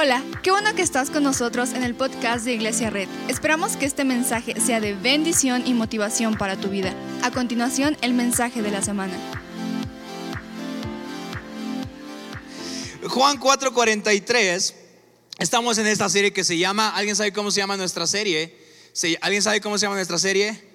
Hola, qué bueno que estás con nosotros en el podcast de Iglesia Red. Esperamos que este mensaje sea de bendición y motivación para tu vida. A continuación, el mensaje de la semana. Juan 4:43, estamos en esta serie que se llama, ¿alguien sabe cómo se llama nuestra serie? Se- ¿Alguien sabe cómo se llama nuestra serie?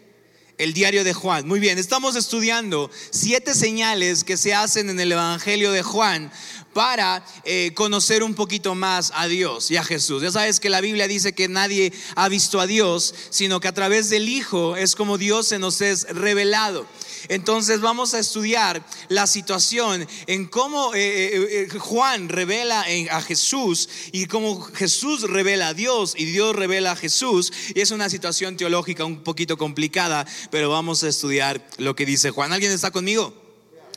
El diario de Juan. Muy bien, estamos estudiando siete señales que se hacen en el Evangelio de Juan para eh, conocer un poquito más a Dios y a Jesús. Ya sabes que la Biblia dice que nadie ha visto a Dios, sino que a través del Hijo es como Dios se nos es revelado. Entonces vamos a estudiar la situación en cómo eh, eh, eh, Juan revela a Jesús y cómo Jesús revela a Dios y Dios revela a Jesús. Y es una situación teológica un poquito complicada, pero vamos a estudiar lo que dice Juan. ¿Alguien está conmigo?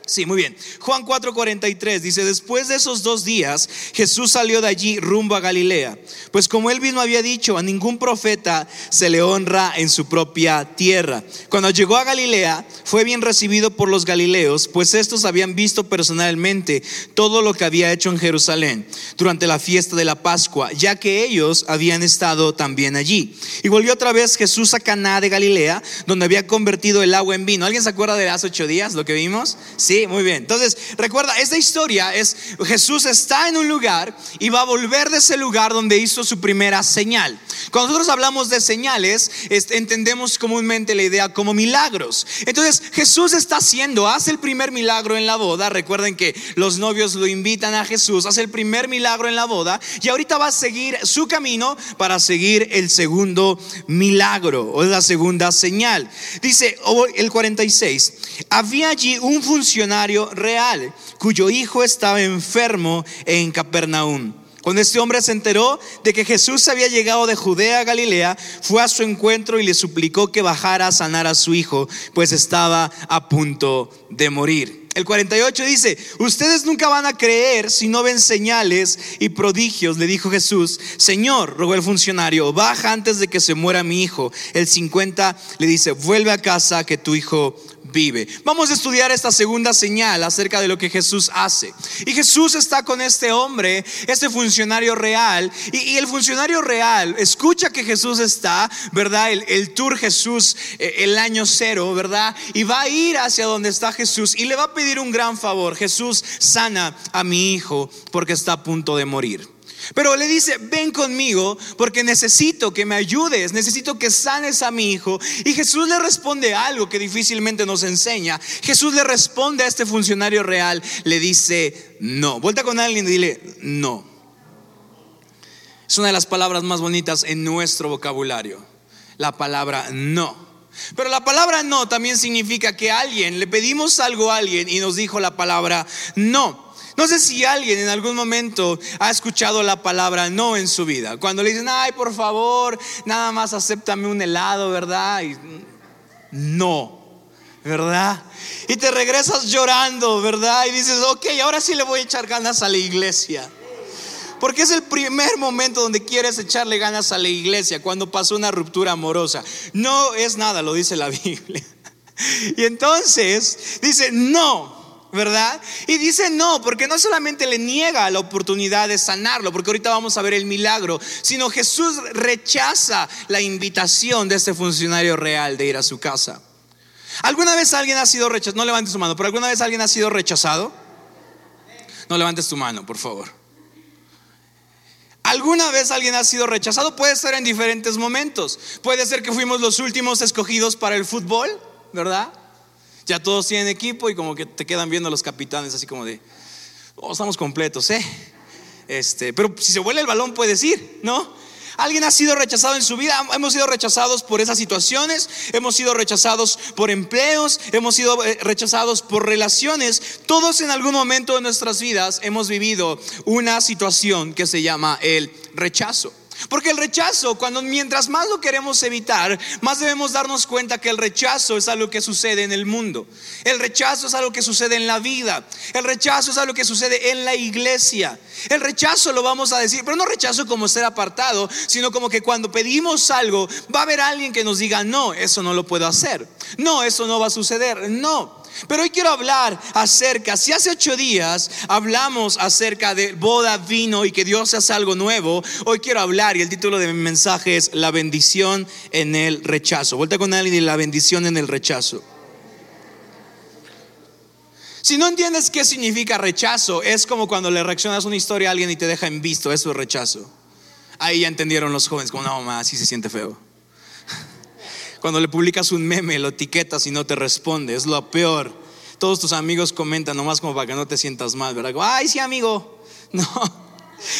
Sí, muy bien. Juan 4:43 dice, después de esos dos días, Jesús salió de allí rumbo a Galilea, pues como él mismo había dicho, a ningún profeta se le honra en su propia tierra. Cuando llegó a Galilea, fue bien recibido por los galileos, pues estos habían visto personalmente todo lo que había hecho en Jerusalén durante la fiesta de la Pascua, ya que ellos habían estado también allí. Y volvió otra vez Jesús a Caná de Galilea, donde había convertido el agua en vino. ¿Alguien se acuerda de hace ocho días lo que vimos? Sí, muy bien. Entonces, recuerda, esta historia es Jesús está en un lugar y va a volver de ese lugar donde hizo su primera señal. Cuando nosotros hablamos de señales, entendemos comúnmente la idea como milagros. Entonces, Jesús está haciendo, hace el primer milagro en la boda. Recuerden que los novios lo invitan a Jesús, hace el primer milagro en la boda y ahorita va a seguir su camino para seguir el segundo milagro o la segunda señal. Dice el 46, había allí un funcionario real cuyo hijo estaba enfermo en Capernaum. Cuando este hombre se enteró de que Jesús había llegado de Judea a Galilea, fue a su encuentro y le suplicó que bajara a sanar a su hijo, pues estaba a punto de morir. El 48 dice, ustedes nunca van a creer si no ven señales y prodigios, le dijo Jesús. Señor, rogó el funcionario, baja antes de que se muera mi hijo. El 50 le dice, vuelve a casa que tu hijo vive. Vamos a estudiar esta segunda señal acerca de lo que Jesús hace. Y Jesús está con este hombre, este funcionario real, y, el funcionario real escucha que Jesús está, ¿verdad? El, el tour Jesús, eh, el año cero, ¿verdad? Y va a ir hacia donde está Jesús y le va a pedir un gran favor. Jesús sana a mi hijo porque está a punto de morir. Pero le dice, ven conmigo porque necesito que me ayudes, necesito que sanes a mi hijo. Y Jesús le responde algo que difícilmente nos enseña. Jesús le responde a este funcionario real, le dice, no. Vuelta con alguien y dile, no. Es una de las palabras más bonitas en nuestro vocabulario, la palabra no. Pero la palabra no también significa que alguien, le pedimos algo a alguien y nos dijo la palabra no. No sé si alguien en algún momento ha escuchado la palabra no en su vida. Cuando le dicen, ay, por favor, nada más acéptame un helado, ¿verdad? Y no, ¿verdad? Y te regresas llorando, ¿verdad? Y dices, ok, ahora sí le voy a echar ganas a la iglesia. Porque es el primer momento donde quieres echarle ganas a la iglesia, cuando pasó una ruptura amorosa. No es nada, lo dice la Biblia. Y entonces dice, no, ¿verdad? Y dice no, porque no solamente le niega la oportunidad de sanarlo, porque ahorita vamos a ver el milagro, sino Jesús rechaza la invitación de este funcionario real de ir a su casa. ¿Alguna vez alguien ha sido rechazado? No levantes tu mano, pero ¿alguna vez alguien ha sido rechazado? No levantes tu mano, por favor. ¿Alguna vez alguien ha sido rechazado? Puede ser en diferentes momentos. Puede ser que fuimos los últimos escogidos para el fútbol, ¿verdad? Ya todos tienen equipo y como que te quedan viendo los capitanes así como de, oh, estamos completos, ¿eh? Este, pero si se vuelve el balón puedes ir, ¿no? Alguien ha sido rechazado en su vida, hemos sido rechazados por esas situaciones, hemos sido rechazados por empleos, hemos sido eh, rechazados por relaciones. Todos en algún momento de nuestras vidas hemos vivido una situación que se llama el rechazo. Porque el rechazo, cuando mientras más lo queremos evitar, más debemos darnos cuenta que el rechazo es algo que sucede en el mundo. El rechazo es algo que sucede en la vida. El rechazo es algo que sucede en la iglesia. El rechazo lo vamos a decir, pero no rechazo como ser apartado, sino como que cuando pedimos algo, va a haber alguien que nos diga, no, eso no lo puedo hacer. No, eso no va a suceder. No. Pero hoy quiero hablar acerca, si hace ocho días hablamos acerca de boda, vino y que Dios hace algo nuevo, hoy quiero hablar y el título de mi mensaje es La bendición en el rechazo. Vuelta con alguien y la bendición en el rechazo. Si no entiendes qué significa rechazo, es como cuando le reaccionas una historia a alguien y te deja en visto, eso es rechazo. Ahí ya entendieron los jóvenes, como no, más, así se siente feo. Cuando le publicas un meme, lo etiquetas y no te responde, es lo peor. Todos tus amigos comentan nomás como para que no te sientas mal, ¿verdad? Ay, sí, amigo. No.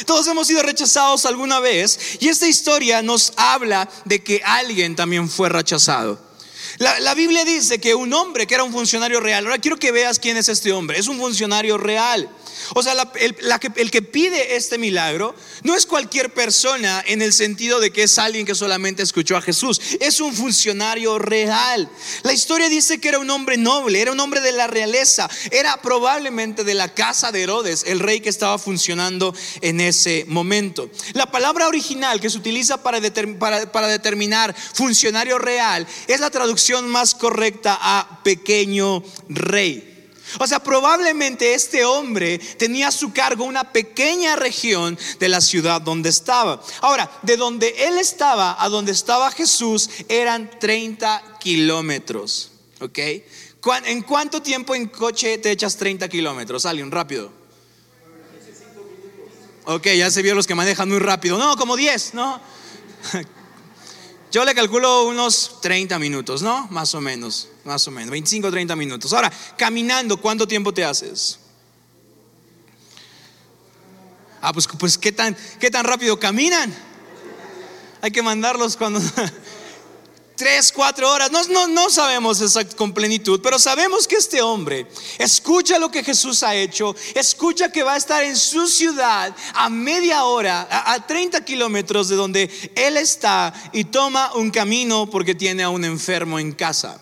Todos hemos sido rechazados alguna vez y esta historia nos habla de que alguien también fue rechazado. La, la, Biblia dice que un hombre que era un funcionario real, ahora quiero que veas quién es este hombre, es un funcionario real. O sea, el, que, pide este milagro no es cualquier persona en el sentido de que es alguien que solamente escuchó a Jesús, es un funcionario real. La historia dice que era un hombre noble, era un hombre de la realeza, era probablemente de la casa de Herodes, el rey que estaba funcionando en ese momento. La palabra original que se utiliza para, para determinar funcionario real es la traducción más correcta a pequeño rey. O sea, probablemente este hombre tenía a su cargo una pequeña región de la ciudad donde estaba. Ahora, de donde él estaba a donde estaba Jesús eran 30 kilómetros. ¿Ok? ¿En cuánto tiempo en coche te echas 30 kilómetros? Alguien, rápido. Ok, ya se vio los que manejan muy rápido. No, como 10, ¿no? Yo le calculo unos 30 minutos, ¿no? Más o menos, más o menos, 25 30 minutos. Ahora, caminando, ¿cuánto tiempo te haces? Ah, pues, pues ¿qué, tan, ¿qué tan rápido caminan? Hay que mandarlos cuando... tres, cuatro horas. No, no, no sabemos exacto con plenitud, pero sabemos que este hombre escucha lo que Jesús ha hecho, escucha que va a estar en su ciudad a media hora, a, a 30 kilómetros de donde él está y toma un camino porque tiene a un enfermo en casa.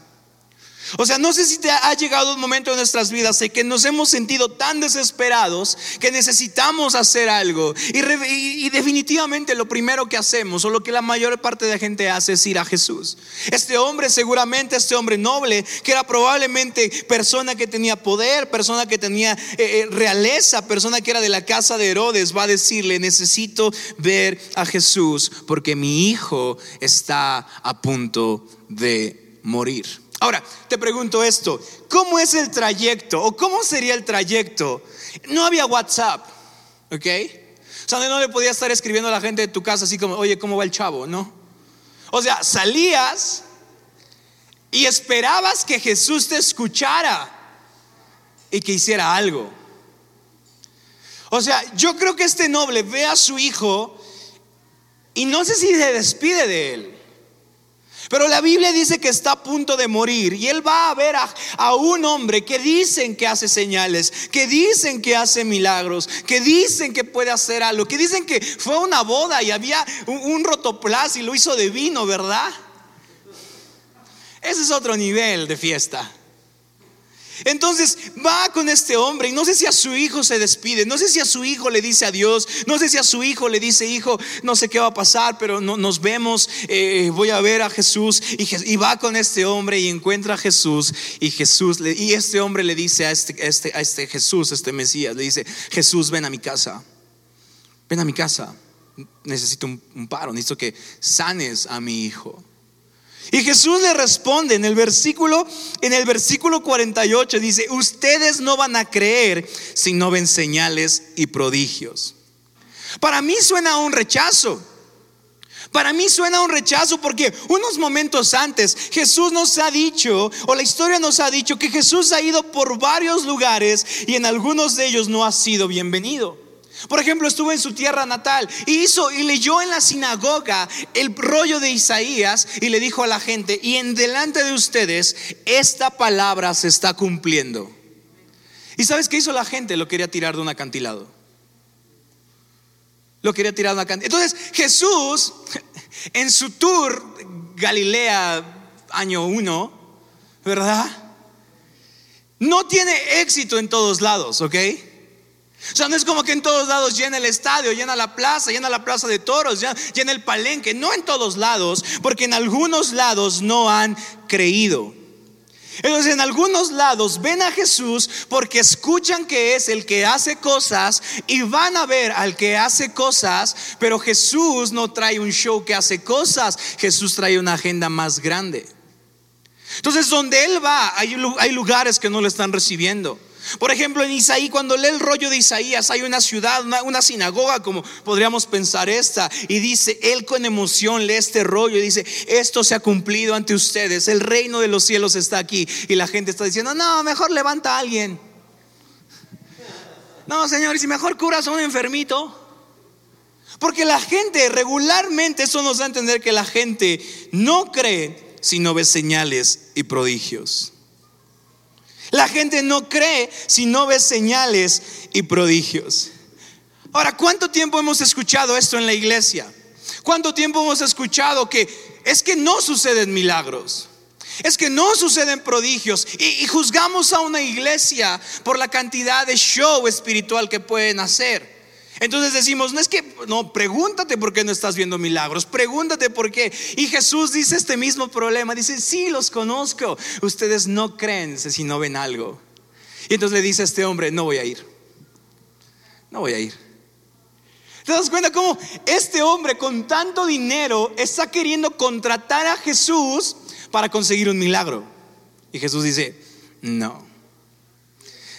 O sea, no sé si te ha llegado un momento en nuestras vidas en que nos hemos sentido tan desesperados que necesitamos hacer algo. Y, definitivamente lo primero que hacemos, o lo que la mayor parte de la gente hace, es ir a Jesús. Este hombre, seguramente, este hombre noble, que era probablemente persona que tenía poder, persona que tenía eh, eh, realeza, persona que era de la casa de Herodes, va a decirle, necesito ver a Jesús porque mi hijo está a punto de morir. Ahora, te pregunto esto, ¿cómo es el trayecto o cómo sería el trayecto? No había WhatsApp, ¿ok? O sea, no le podía estar escribiendo a la gente de tu casa así como, oye, ¿cómo va el chavo? No. O sea, salías y esperabas que Jesús te escuchara y que hiciera algo. O sea, yo creo que este noble ve a su hijo y no sé si se despide de él. Pero la Biblia dice que está a punto de morir y él va a ver a, un hombre que dicen que hace señales, que dicen que hace milagros, que dicen que puede hacer algo, que dicen que fue una boda y había un, un rotoplas y lo hizo de vino, ¿verdad? Ese es otro nivel de fiesta. Entonces va con este hombre y no sé si a su hijo se despide, no sé si a su hijo le dice adiós, no sé si a su hijo le dice, hijo, no sé qué va a pasar, pero no, nos vemos, eh, voy a ver a Jesús. Y, va con este hombre y encuentra a Jesús y Jesús, le, y este hombre le dice a este, este, a este Jesús, este Mesías, le dice, Jesús, ven a mi casa, ven a mi casa, necesito un paro, necesito que sanes a mi hijo. Y Jesús le responde en el versículo en el versículo 48 dice, "Ustedes no van a creer si no ven señales y prodigios." Para mí suena un rechazo. Para mí suena un rechazo porque unos momentos antes Jesús nos ha dicho, o la historia nos ha dicho, que Jesús ha ido por varios lugares y en algunos de ellos no ha sido bienvenido. Por ejemplo, estuvo en su tierra natal y hizo y leyó en la sinagoga el rollo de Isaías y le dijo a la gente, "Y en delante de ustedes esta palabra se está cumpliendo." ¿Y sabes qué hizo la gente? Lo quería tirar de un acantilado. Lo quería tirar de un acantilado. Entonces, Jesús en su tour Galilea año 1, ¿verdad? No tiene éxito en todos lados, ¿ok? O sea, no es como que en todos lados llena el estadio, llena la plaza, llena la plaza de toros, llena el palenque. No en todos lados, porque en algunos lados no han creído. Entonces en algunos lados ven a Jesús porque escuchan que es el que hace cosas y van a ver al que hace cosas, pero Jesús no trae un show que hace cosas, Jesús trae una agenda más grande. Entonces donde Él va hay, hay lugares que no lo están recibiendo. Por ejemplo, en Isaí, cuando lee el rollo de Isaías, hay una ciudad, una, sinagoga, como podríamos pensar esta, y dice, él con emoción lee este rollo y dice, esto se ha cumplido ante ustedes, el reino de los cielos está aquí. Y la gente está diciendo, no, mejor levanta a alguien. No, Señor, y mejor curas a un enfermito. Porque la gente regularmente, eso nos da a entender que la gente no cree si no ve señales y prodigios. La gente no cree si no ve señales y prodigios. Ahora, ¿cuánto tiempo hemos escuchado esto en la iglesia? ¿Cuánto tiempo hemos escuchado que es que no suceden milagros? Es que no suceden prodigios y, juzgamos a una iglesia por la cantidad de show espiritual que pueden hacer. Entonces decimos, no es que, no, pregúntate por qué no estás viendo milagros, pregúntate por qué. Y Jesús dice este mismo problema, dice, sí, los conozco, ustedes no creen si no ven algo. Y entonces le dice a este hombre, no voy a ir, no voy a ir. ¿Te das cuenta cómo este hombre con tanto dinero está queriendo contratar a Jesús para conseguir un milagro? Y Jesús dice, no.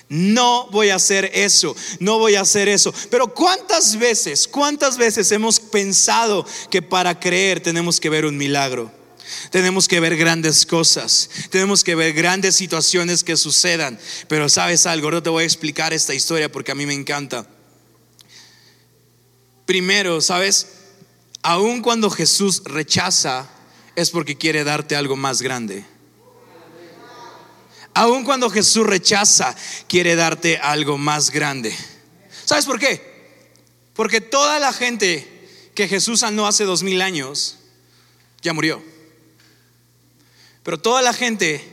No voy a hacer eso, no voy a hacer eso. Pero ¿cuántas veces, cuántas veces hemos pensado que para creer tenemos que ver un milagro? Tenemos que ver grandes cosas, tenemos que ver grandes situaciones que sucedan. Pero sabes algo, no te voy a explicar esta historia porque a mí me encanta. Primero, sabes, aun cuando Jesús rechaza, es porque quiere darte algo más grande. Aun cuando Jesús rechaza, quiere darte algo más grande. ¿Sabes por qué? Porque toda la gente que Jesús sanó hace dos mil años ya murió. Pero toda la gente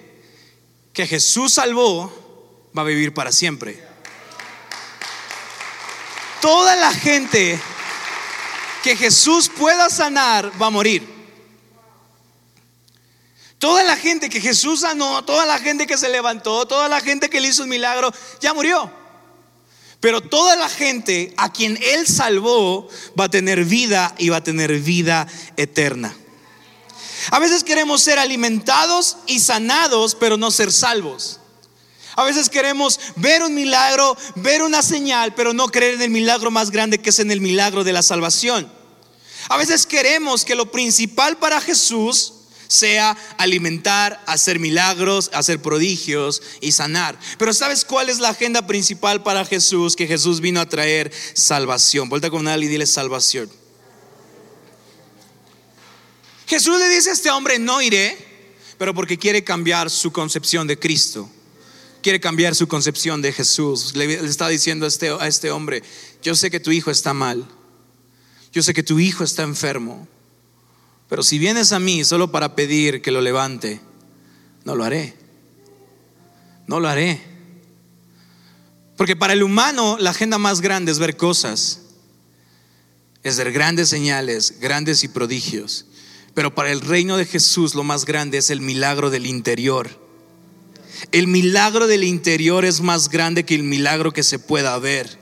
que Jesús salvó va a vivir para siempre. Toda la gente que Jesús pueda sanar va a morir. Toda la gente que Jesús sanó, toda la gente que se levantó, toda la gente que le hizo un milagro, ya murió. Pero toda la gente a quien Él salvó va a tener vida y va a tener vida eterna. A veces queremos ser alimentados y sanados, pero no ser salvos. A veces queremos ver un milagro, ver una señal, pero no creer en el milagro más grande que es en el milagro de la salvación. A veces queremos que lo principal para Jesús sea alimentar, hacer milagros, hacer prodigios y sanar. Pero ¿sabes cuál es la agenda principal para Jesús? Que Jesús vino a traer salvación. Vuelta con alguien y dile salvación. Jesús le dice a este hombre, no iré, pero porque quiere cambiar su concepción de Cristo. Quiere cambiar su concepción de Jesús. Le, está diciendo a este, a este hombre, yo sé que tu hijo está mal. Yo sé que tu hijo está enfermo. Pero si vienes a mí solo para pedir que lo levante, no lo haré. No lo haré. Porque para el humano la agenda más grande es ver cosas, es ver grandes señales, grandes y prodigios. Pero para el reino de Jesús lo más grande es el milagro del interior. El milagro del interior es más grande que el milagro que se pueda ver.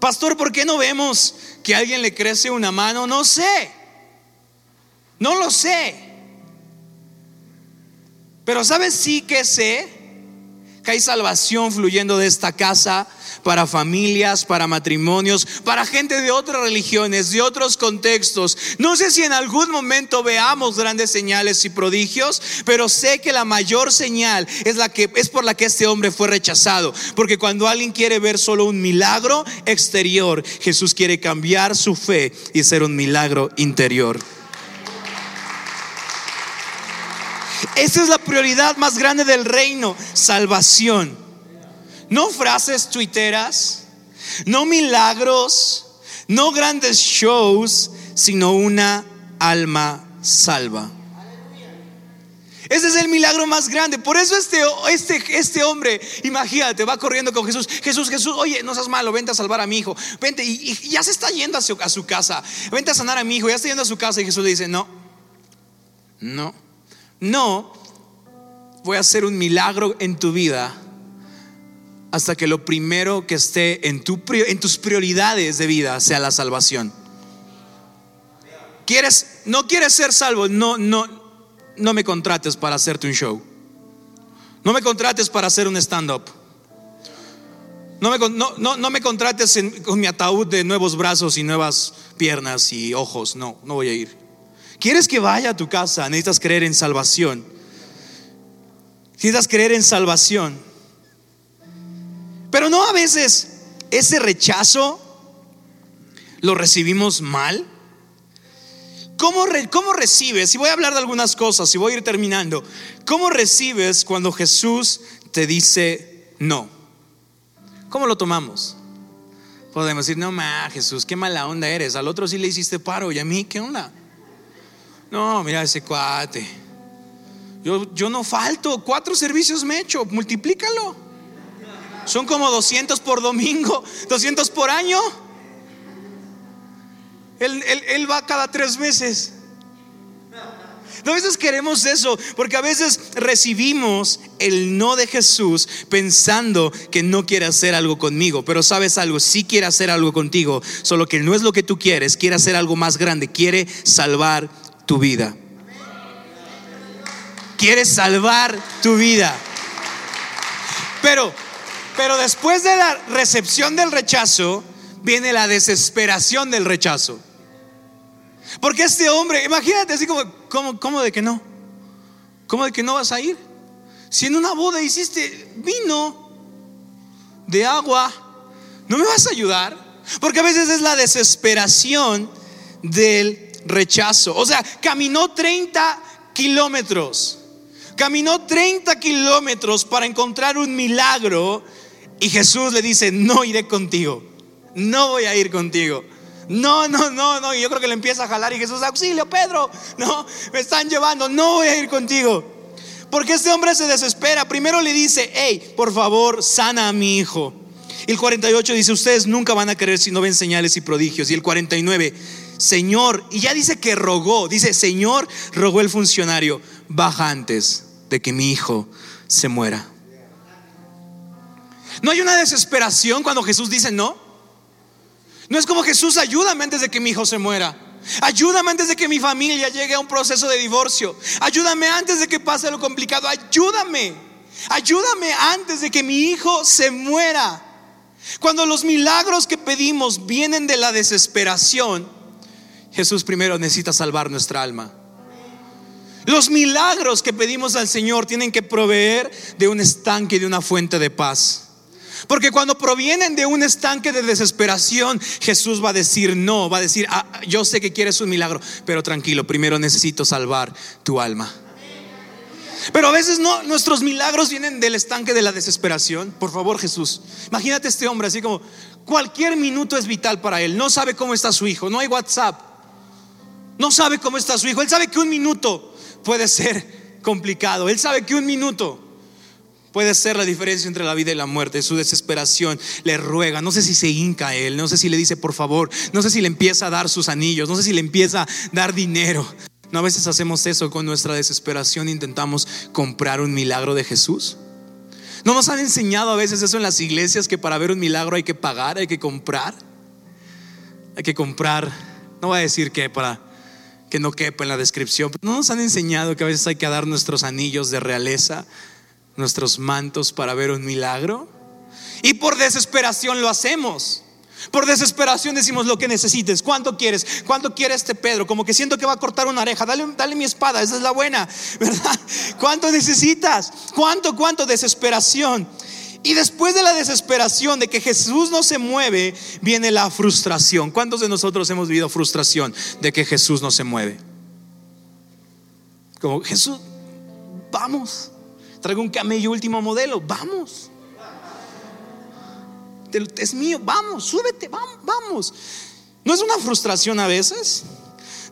Pastor, ¿por qué no vemos que a alguien le crece una mano? No sé. No lo sé. Pero ¿sabes sí que sé? Que hay salvación fluyendo de esta casa para familias, para matrimonios, para gente de otras religiones, de otros contextos. No sé si en algún momento veamos grandes señales y prodigios, pero sé que la mayor señal es la que es por la que este hombre fue rechazado, porque cuando alguien quiere ver solo un milagro exterior, Jesús quiere cambiar su fe y ser un milagro interior. Esa es la prioridad más grande del reino, salvación. No frases tuiteras, no milagros, no grandes shows, sino una alma salva. Ese es el milagro más grande. Por eso este, este, este hombre, imagínate, va corriendo con Jesús. Jesús, Jesús, oye, no seas malo, vente a salvar a mi hijo. Vente, y, ya se está yendo a su, a su, casa. Vente a sanar a mi hijo, ya está yendo a su casa. Y Jesús le dice, no, no, No voy a hacer un milagro en tu vida hasta que lo primero que esté en, tu, en tus prioridades de vida sea la salvación. ¿Quieres, no quieres ser salvo? No, no, no me contrates para hacerte un show. No me contrates para hacer un stand-up. No me, no, me contrates con mi ataúd de nuevos brazos y nuevas piernas y ojos. No, no voy a ir. ¿Quieres que vaya a tu casa? Necesitas creer en salvación. Necesitas creer en salvación. Pero no a veces ese rechazo lo recibimos mal. ¿Cómo, ¿Cómo recibes? Y voy a hablar de algunas cosas y voy a ir terminando. ¿Cómo recibes cuando Jesús te dice no? ¿Cómo lo tomamos? Podemos decir, no, ma, Jesús, qué mala onda eres. Al otro sí le hiciste paro y a mí, ¿qué onda? No, mira ese cuate. Yo, yo no falto, cuatro servicios me echo, multiplícalo. Son como 200 por domingo, 200 por año. Él, va cada tres meses. A veces queremos eso, porque a veces recibimos el no de Jesús pensando que no quiere hacer algo conmigo, pero sabes algo, sí quiere hacer algo contigo, solo que no es lo que tú quieres, quiere hacer algo más grande, quiere salvar tu vida. Quiere salvar tu vida. Pero, pero después de la recepción del rechazo, viene la desesperación del rechazo. Porque este hombre, imagínate así como, ¿cómo, de que no? ¿Cómo de que no vas a ir? Si en una boda hiciste vino de agua, ¿no me vas a ayudar? Porque a veces es la desesperación del rechazo. O sea, caminó 30 kilómetros. Caminó 30 kilómetros para encontrar un milagro y Jesús le dice, no iré contigo. No voy a ir contigo. No, no, no, no. Y yo creo que le empieza a jalar y Jesús, auxilio, Pedro. No, me están llevando, no voy a ir contigo. Porque este hombre se desespera. Primero le dice, hey, por favor, sana a mi hijo. Y el 48 dice, ustedes nunca van a creer si no ven señales y prodigios. Y el 49, Señor, y ya dice que rogó, dice, Señor, rogó el funcionario, baja antes de que mi hijo se muera. ¿No hay una desesperación cuando Jesús dice no? No es como Jesús, ayúdame antes de que mi hijo se muera. Ayúdame antes de que mi familia llegue a un proceso de divorcio. Ayúdame antes de que pase lo complicado. Ayúdame. Ayúdame antes de que mi hijo se muera. Cuando los milagros que pedimos vienen de la desesperación, Jesús primero necesita salvar nuestra alma. Los milagros que pedimos al Señor tienen que proveer de un estanque y de una fuente de paz. Porque cuando provienen de un estanque de desesperación, Jesús va a decir no, va a decir, ah, yo sé que quieres un milagro, pero tranquilo, primero necesito salvar tu alma. Pero a veces no, nuestros milagros vienen del estanque de la desesperación. Por favor, Jesús, imagínate este hombre así como cualquier minuto es vital para él. No sabe cómo está su hijo, no hay WhatsApp. No sabe cómo está su hijo. Él sabe que un minuto puede ser complicado. Él sabe que un minuto Puede ser la diferencia entre la vida y la muerte. Su desesperación le ruega. No sé si se hinca a él. No sé si le dice por favor. No sé si le empieza a dar sus anillos. No sé si le empieza a dar dinero. No a veces hacemos eso con nuestra desesperación. Intentamos comprar un milagro de Jesús. No nos han enseñado a veces eso en las iglesias que para ver un milagro hay que pagar, hay que comprar. Hay que comprar. No voy a decir que para que no quepa en la descripción. no nos han enseñado que a veces hay que dar nuestros anillos de realeza nuestros mantos para ver un milagro. Y por desesperación lo hacemos. Por desesperación decimos lo que necesites. ¿Cuánto quieres? ¿Cuánto quiere este Pedro? Como que siento que va a cortar una oreja. Dale, dale mi espada, esa es la buena, ¿verdad? ¿Cuánto necesitas? ¿Cuánto, cuánto desesperación? Y después de la desesperación de que Jesús no se mueve, viene la frustración. ¿Cuántos de nosotros hemos vivido frustración de que Jesús no se mueve? Como Jesús, vamos. Traigo un camello último modelo, vamos. Es mío, vamos, súbete, vamos. ¿No es una frustración a veces?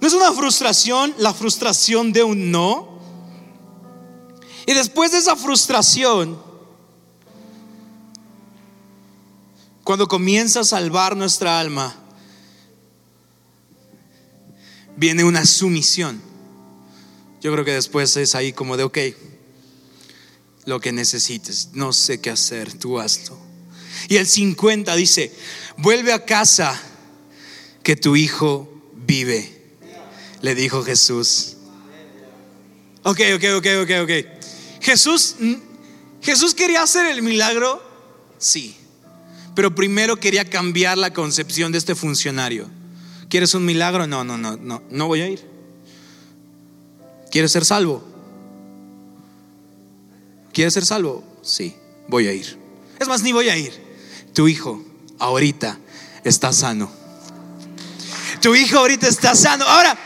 ¿No es una frustración la frustración de un no? Y después de esa frustración, cuando comienza a salvar nuestra alma, viene una sumisión. Yo creo que después es ahí como de, ok, lo que necesites, no sé qué hacer, tú hazlo. Y el 50 dice, vuelve a casa que tu hijo vive, le dijo Jesús. Ok, ok, ok, ok, ok. Jesús, Jesús quería hacer el milagro, sí, pero primero quería cambiar la concepción de este funcionario. ¿Quieres un milagro? No, no, no, no, no voy a ir. ¿Quieres ser salvo? ¿Quieres ser salvo? Sí, voy a ir. Es más, ni voy a ir. Tu hijo ahorita está sano. Tu hijo ahorita está sano. Ahora,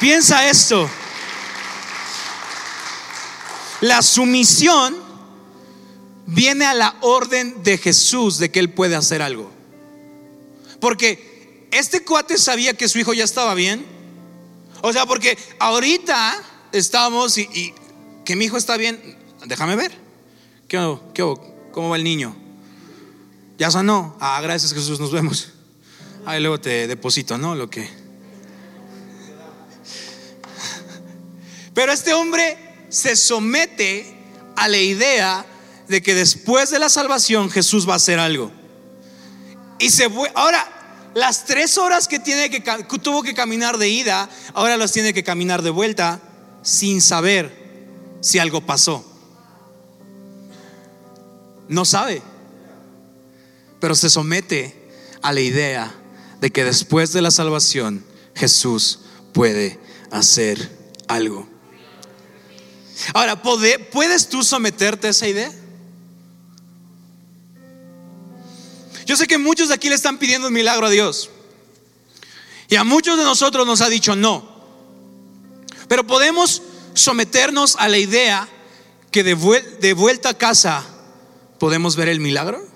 piensa esto. La sumisión viene a la orden de Jesús de que él puede hacer algo. Porque este cuate sabía que su hijo ya estaba bien. O sea, porque ahorita estamos y, que mi hijo está bien. Déjame ver. ¿Qué, qué, ¿Cómo va el niño? Ya sanó. Ah, gracias Jesús, nos vemos. Ahí luego te deposito, ¿no? Lo que. Pero este hombre se somete a la idea de que después de la salvación Jesús va a hacer algo. Y se ahora las tres horas que tiene que tuvo que caminar de ida, ahora las tiene que caminar de vuelta sin saber si algo pasó. No sabe, pero se somete a la idea de que después de la salvación Jesús puede hacer algo. Ahora, ¿puedes tú someterte a esa idea? Yo sé que muchos de aquí le están pidiendo un milagro a Dios. Y a muchos de nosotros nos ha dicho no. Pero podemos someternos a la idea que de, de vuelta a casa podemos ver el milagro.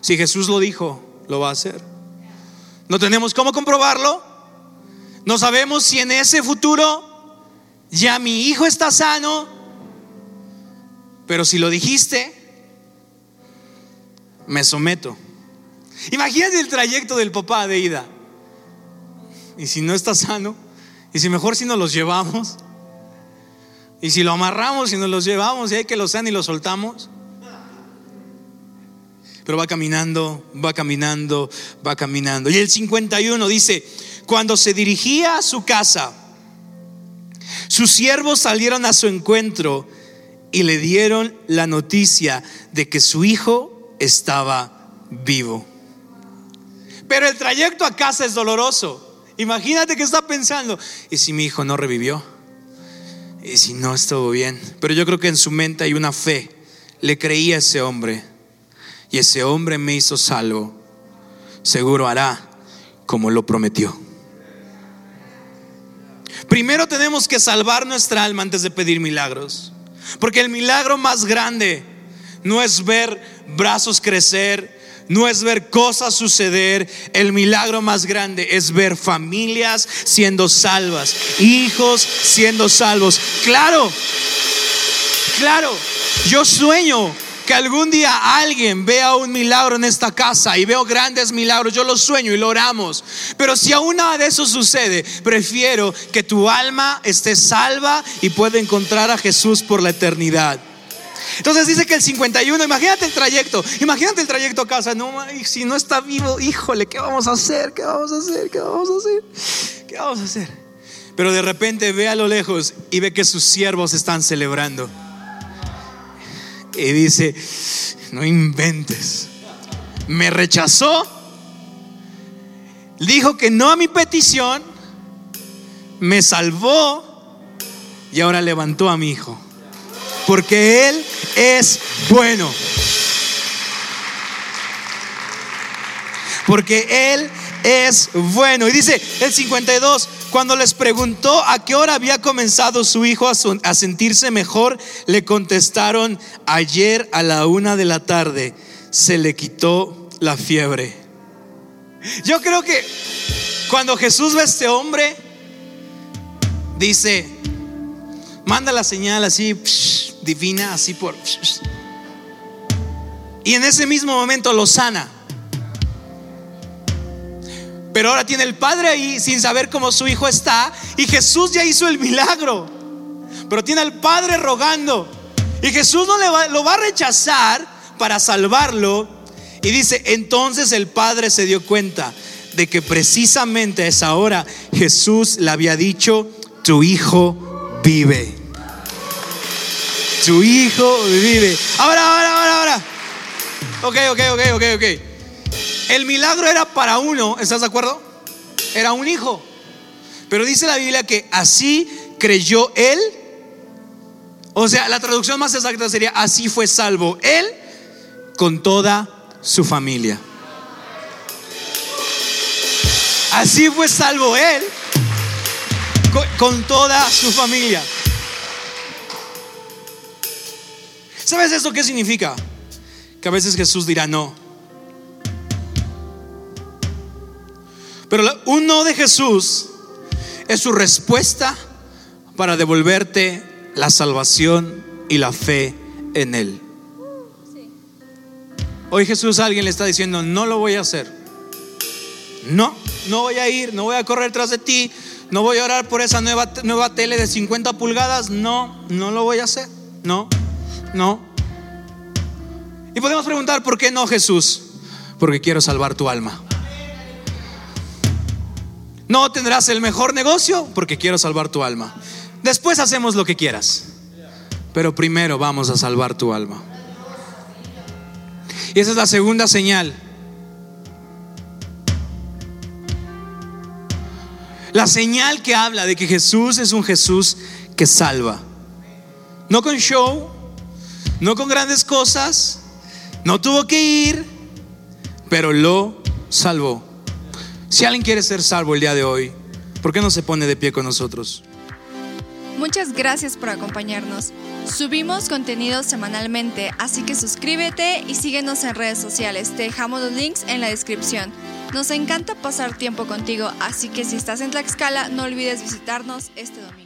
Si Jesús lo dijo, lo va a hacer. No tenemos cómo comprobarlo. No sabemos si en ese futuro ya mi hijo está sano. Pero si lo dijiste, me someto. Imagínate el trayecto del papá de ida. Y si no está sano, y si mejor si nos los llevamos, y si lo amarramos y nos los llevamos, y hay que lo sean y lo soltamos pero va caminando, va caminando, va caminando. Y el 51 dice, cuando se dirigía a su casa, sus siervos salieron a su encuentro y le dieron la noticia de que su hijo estaba vivo. Pero el trayecto a casa es doloroso. Imagínate que está pensando, ¿y si mi hijo no revivió? ¿Y si no estuvo bien? Pero yo creo que en su mente hay una fe. Le creía a ese hombre y ese hombre me hizo salvo, seguro hará como lo prometió. Primero tenemos que salvar nuestra alma antes de pedir milagros. Porque el milagro más grande no es ver brazos crecer, no es ver cosas suceder. El milagro más grande es ver familias siendo salvas, hijos siendo salvos. Claro, claro, yo sueño que algún día alguien vea un milagro en esta casa y veo grandes milagros, yo lo sueño y lo oramos. Pero si aún nada de eso sucede, prefiero que tu alma esté salva y pueda encontrar a Jesús por la eternidad. Entonces dice que el 51, imagínate el trayecto, imagínate el trayecto a casa, no, si no está vivo, híjole, ¿qué vamos a hacer? ¿Qué vamos a hacer? ¿Qué vamos a hacer? ¿Qué vamos a hacer? Pero de repente ve a lo lejos y ve que sus siervos están celebrando y dice, no inventes, me rechazó, dijo que no a mi petición, me salvó y ahora levantó a mi hijo, porque Él es bueno. Porque Él es bueno. Y dice el 52, cuando les preguntó a qué hora había comenzado su hijo a, sentirse mejor, le contestaron, ayer a la una de la tarde se le quitó la fiebre. Yo creo que cuando Jesús ve a este hombre, dice, manda la señal así, divina, así por... y en ese mismo momento lo sana. Pero ahora tiene el padre ahí sin saber cómo su hijo está y Jesús ya hizo el milagro. Pero tiene al padre rogando y Jesús no le va, lo va a rechazar para salvarlo. Y dice, entonces el padre se dio cuenta de que precisamente a esa hora Jesús le había dicho, tu hijo vive. Tu hijo vive. Ahora, ahora, ahora, ahora. Ok, ok, ok, ok, ok. El milagro era para uno, ¿estás de acuerdo? Era un hijo. Pero dice la Biblia que así creyó él. O sea, la traducción más exacta sería, así fue salvo él con toda su familia. Así fue salvo él con, toda su familia. ¿Sabes eso qué significa? Que a veces Jesús dirá no. Pero un no de Jesús es su respuesta para devolverte la salvación y la fe en Él. Hoy Jesús a alguien le está diciendo, no lo voy a hacer. No, no voy a ir, no voy a correr tras de ti, no voy a orar por esa nueva, nueva tele de 50 pulgadas. No, no lo voy a hacer. No, no. Y podemos preguntar, ¿por qué no Jesús? Porque quiero salvar tu alma. No tendrás el mejor negocio porque quiero salvar tu alma. Después hacemos lo que quieras. Pero primero vamos a salvar tu alma. Y esa es la segunda señal La señal que habla de que Jesús es un Jesús que salva. No con show, no con grandes cosas, no tuvo que ir, pero lo salvó. Si alguien quiere ser salvo el día de hoy, ¿por qué no se pone de pie con nosotros? Muchas gracias por acompañarnos. Subimos contenido semanalmente, así que suscríbete y síguenos en redes sociales. Te dejamos los links en la descripción. Nos encanta pasar tiempo contigo, así que si estás en Tlaxcala, no olvides visitarnos este domingo.